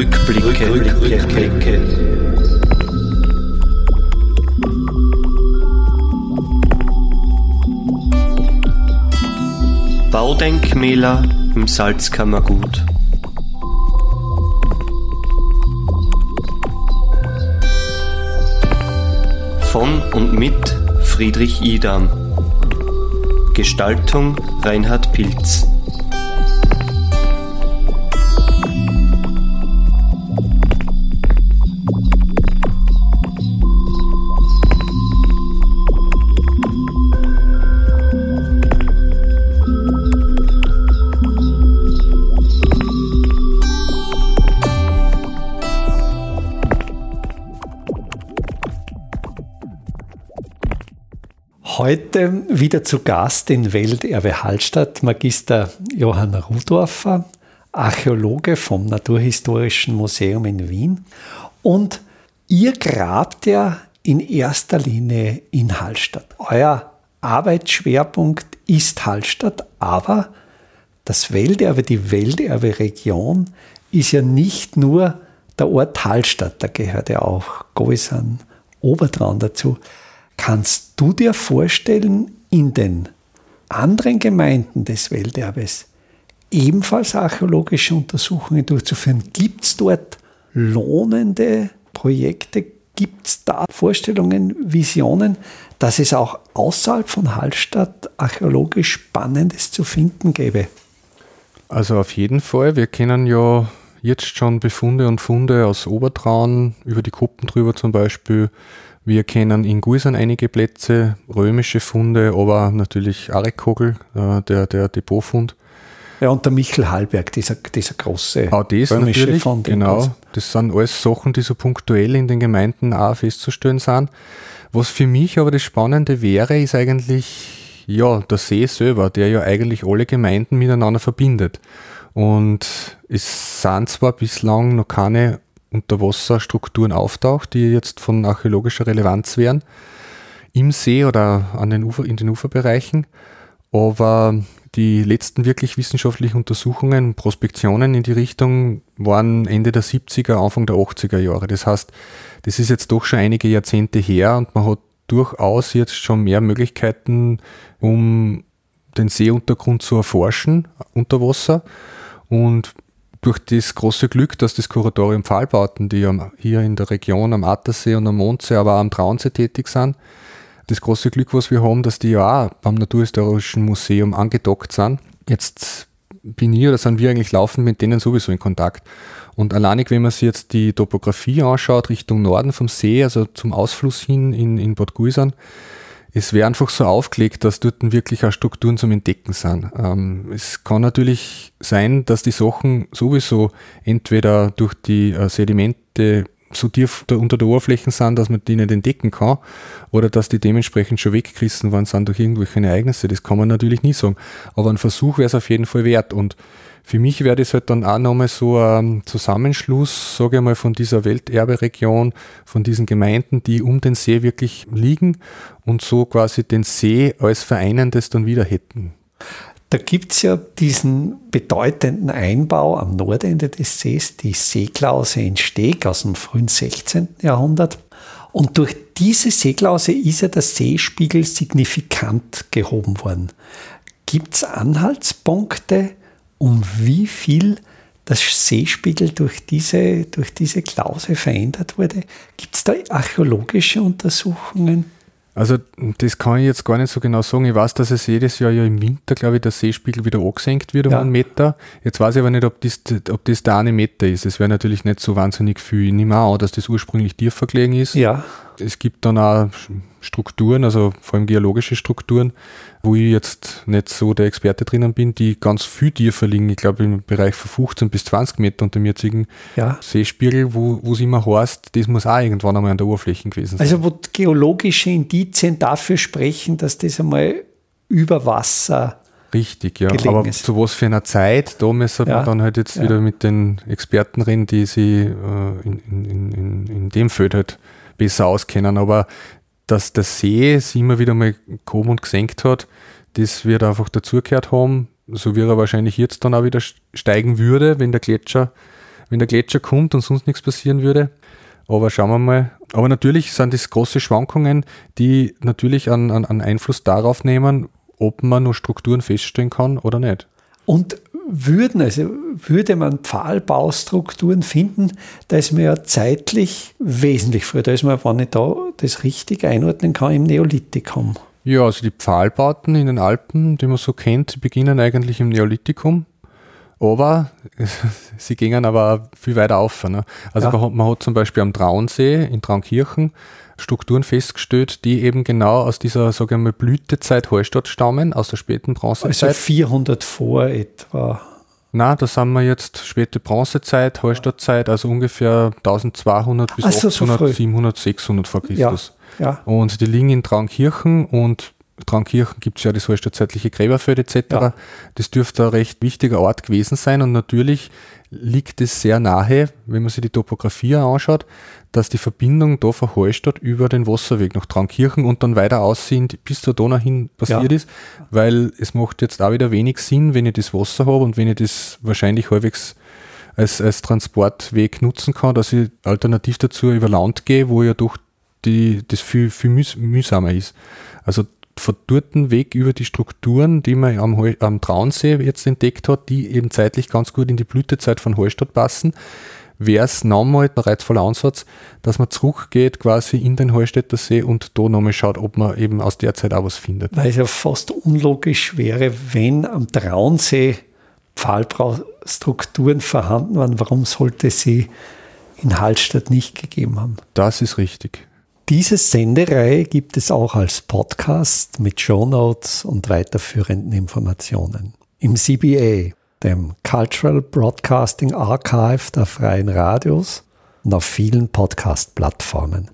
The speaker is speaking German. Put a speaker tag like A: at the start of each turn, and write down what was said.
A: Rückblicke. Rückblicke. Baudenkmäler im Salzkammergut. Von und mit Friedrich Idam. Gestaltung Reinhard Pilz.
B: Heute wieder zu Gast in Welterbe Hallstatt Magister Johann Rudorfer, Archäologe vom Naturhistorischen Museum in Wien. Und ihr grabt ja in erster Linie in Hallstatt. Euer Arbeitsschwerpunkt ist Hallstatt, aber das Welterbe, die Welterbe-Region ist ja nicht nur der Ort Hallstatt, da gehört ja auch Goisan, Obertraun dazu. Kannst du dir vorstellen, in den anderen Gemeinden des Welterbes ebenfalls archäologische Untersuchungen durchzuführen? Gibt es dort lohnende Projekte? Gibt es da Vorstellungen, Visionen, dass es auch außerhalb von Hallstatt archäologisch Spannendes zu finden gäbe?
C: Also auf jeden Fall. Wir kennen ja jetzt schon Befunde und Funde aus Obertraun, über die Kuppen drüber zum Beispiel, wir kennen in Guisan einige Plätze, römische Funde, aber natürlich Arekkogel, äh, der, der Depotfund.
B: Ja, und der Michel Hallberg, dieser, dieser große
C: auch das römische natürlich, Fund. Genau, das sind alles Sachen, die so punktuell in den Gemeinden auch festzustellen sind. Was für mich aber das Spannende wäre, ist eigentlich ja, der See selber, der ja eigentlich alle Gemeinden miteinander verbindet. Und es sind zwar bislang noch keine Unterwasserstrukturen auftaucht, die jetzt von archäologischer Relevanz wären, im See oder an den Ufer, in den Uferbereichen. Aber die letzten wirklich wissenschaftlichen Untersuchungen, Prospektionen in die Richtung waren Ende der 70er, Anfang der 80er Jahre. Das heißt, das ist jetzt doch schon einige Jahrzehnte her und man hat durchaus jetzt schon mehr Möglichkeiten, um den Seeuntergrund zu erforschen unter Wasser. Und durch das große Glück, dass das Kuratorium Pfahlbauten, die hier in der Region am Attersee und am Mondsee, aber auch am Traunsee tätig sind, das große Glück, was wir haben, dass die ja auch am Naturhistorischen Museum angedockt sind. Jetzt bin ich oder sind wir eigentlich laufend mit denen sowieso in Kontakt. Und alleinig, wenn man sich jetzt die Topografie anschaut, Richtung Norden vom See, also zum Ausfluss hin in, in Bad Guisern, es wäre einfach so aufgelegt, dass dort wirklich auch Strukturen zum Entdecken sind. Ähm, es kann natürlich sein, dass die Sachen sowieso entweder durch die äh, Sedimente so tief unter der Oberfläche sind, dass man die nicht entdecken kann, oder dass die dementsprechend schon weggerissen worden sind durch irgendwelche Ereignisse. Das kann man natürlich nie sagen. Aber ein Versuch wäre es auf jeden Fall wert. Und für mich wäre das halt dann auch nochmal so ein Zusammenschluss, sage ich mal, von dieser Welterberegion, von diesen Gemeinden, die um den See wirklich liegen und so quasi den See als Vereinendes dann wieder hätten.
B: Da gibt es ja diesen bedeutenden Einbau am Nordende des Sees, die Seeklause in Steg aus dem frühen 16. Jahrhundert. Und durch diese Seeklause ist ja der Seespiegel signifikant gehoben worden. Gibt es Anhaltspunkte, um wie viel das Seespiegel durch diese, durch diese Klause verändert wurde? Gibt es da archäologische Untersuchungen?
C: Also das kann ich jetzt gar nicht so genau sagen. Ich weiß, dass es jedes Jahr ja im Winter, glaube ich, der Seespiegel wieder angesenkt wird um ja. einen Meter. Jetzt weiß ich aber nicht, ob das, ob das der eine Meter ist. Das wäre natürlich nicht so wahnsinnig viel. Ich nehme auch an, dass das ursprünglich tiefer gelegen ist.
B: Ja.
C: Es gibt dann auch Strukturen, also vor allem geologische Strukturen, wo ich jetzt nicht so der Experte drinnen bin, die ganz viel tiefer liegen. Ich glaube im Bereich von 15 bis 20 Meter unter dem jetzigen ja. Seespiegel, wo es immer heißt, das muss auch irgendwann einmal an der Oberfläche gewesen sein.
B: Also wo geologische Indizien dafür sprechen, dass das einmal über Wasser
C: Richtig, ja. Aber ist. zu was für einer Zeit, da müssen ja. wir dann halt jetzt ja. wieder mit den Experten reden, die sich äh, in, in, in, in dem Feld halt besser auskennen. Aber dass der See sich immer wieder mal gehoben und gesenkt hat, das wird einfach dazugehört haben, so wie er wahrscheinlich jetzt dann auch wieder steigen würde, wenn der Gletscher wenn der Gletscher kommt und sonst nichts passieren würde. Aber schauen wir mal. Aber natürlich sind das große Schwankungen, die natürlich einen, einen Einfluss darauf nehmen, ob man nur Strukturen feststellen kann oder nicht.
B: Und würden, also würde man Pfahlbaustrukturen finden, da ist man ja zeitlich wesentlich früher. Da ist man, wenn ich da das richtig einordnen kann, im Neolithikum.
C: Ja, also die Pfahlbauten in den Alpen, die man so kennt, beginnen eigentlich im Neolithikum. Aber sie gingen aber viel weiter auf. Ne? Also ja. man, hat, man, hat, zum Beispiel am Traunsee in Traunkirchen Strukturen festgestellt, die eben genau aus dieser, sage ich mal, Blütezeit Hallstatt stammen, aus der späten Bronzezeit.
B: Also 400 vor etwa.
C: Na, da sind wir jetzt späte Bronzezeit, Hallstattzeit, also ungefähr 1200 bis also 800, so 700, 600 vor Christus. Ja, ja. Und die liegen in Traunkirchen und Traunkirchen gibt es ja das hallstattzeitliche Gräberfeld etc. Ja. Das dürfte ein recht wichtiger Ort gewesen sein und natürlich liegt es sehr nahe, wenn man sich die Topografie anschaut, dass die Verbindung da von Hallstatt über den Wasserweg nach Traunkirchen und dann weiter aussehend bis zur Donau hin passiert ja. ist, weil es macht jetzt auch wieder wenig Sinn, wenn ich das Wasser habe und wenn ich das wahrscheinlich halbwegs als, als Transportweg nutzen kann, dass ich alternativ dazu über Land gehe, wo ja doch die, das viel, viel mühsamer ist. Also von dort Weg über die Strukturen, die man am, am Traunsee jetzt entdeckt hat, die eben zeitlich ganz gut in die Blütezeit von Hallstatt passen, wäre es nochmal ein reizvoller Ansatz, dass man zurückgeht quasi in den Hallstätter See und da nochmal schaut, ob man eben aus der Zeit auch was findet.
B: Weil es ja fast unlogisch wäre, wenn am Traunsee Pfahlbaustrukturen vorhanden waren, warum sollte sie in Hallstatt nicht gegeben haben?
C: Das ist richtig.
B: Diese Sendereihe gibt es auch als Podcast mit Shownotes und weiterführenden Informationen. Im CBA, dem Cultural Broadcasting Archive der Freien Radios und auf vielen Podcast-Plattformen.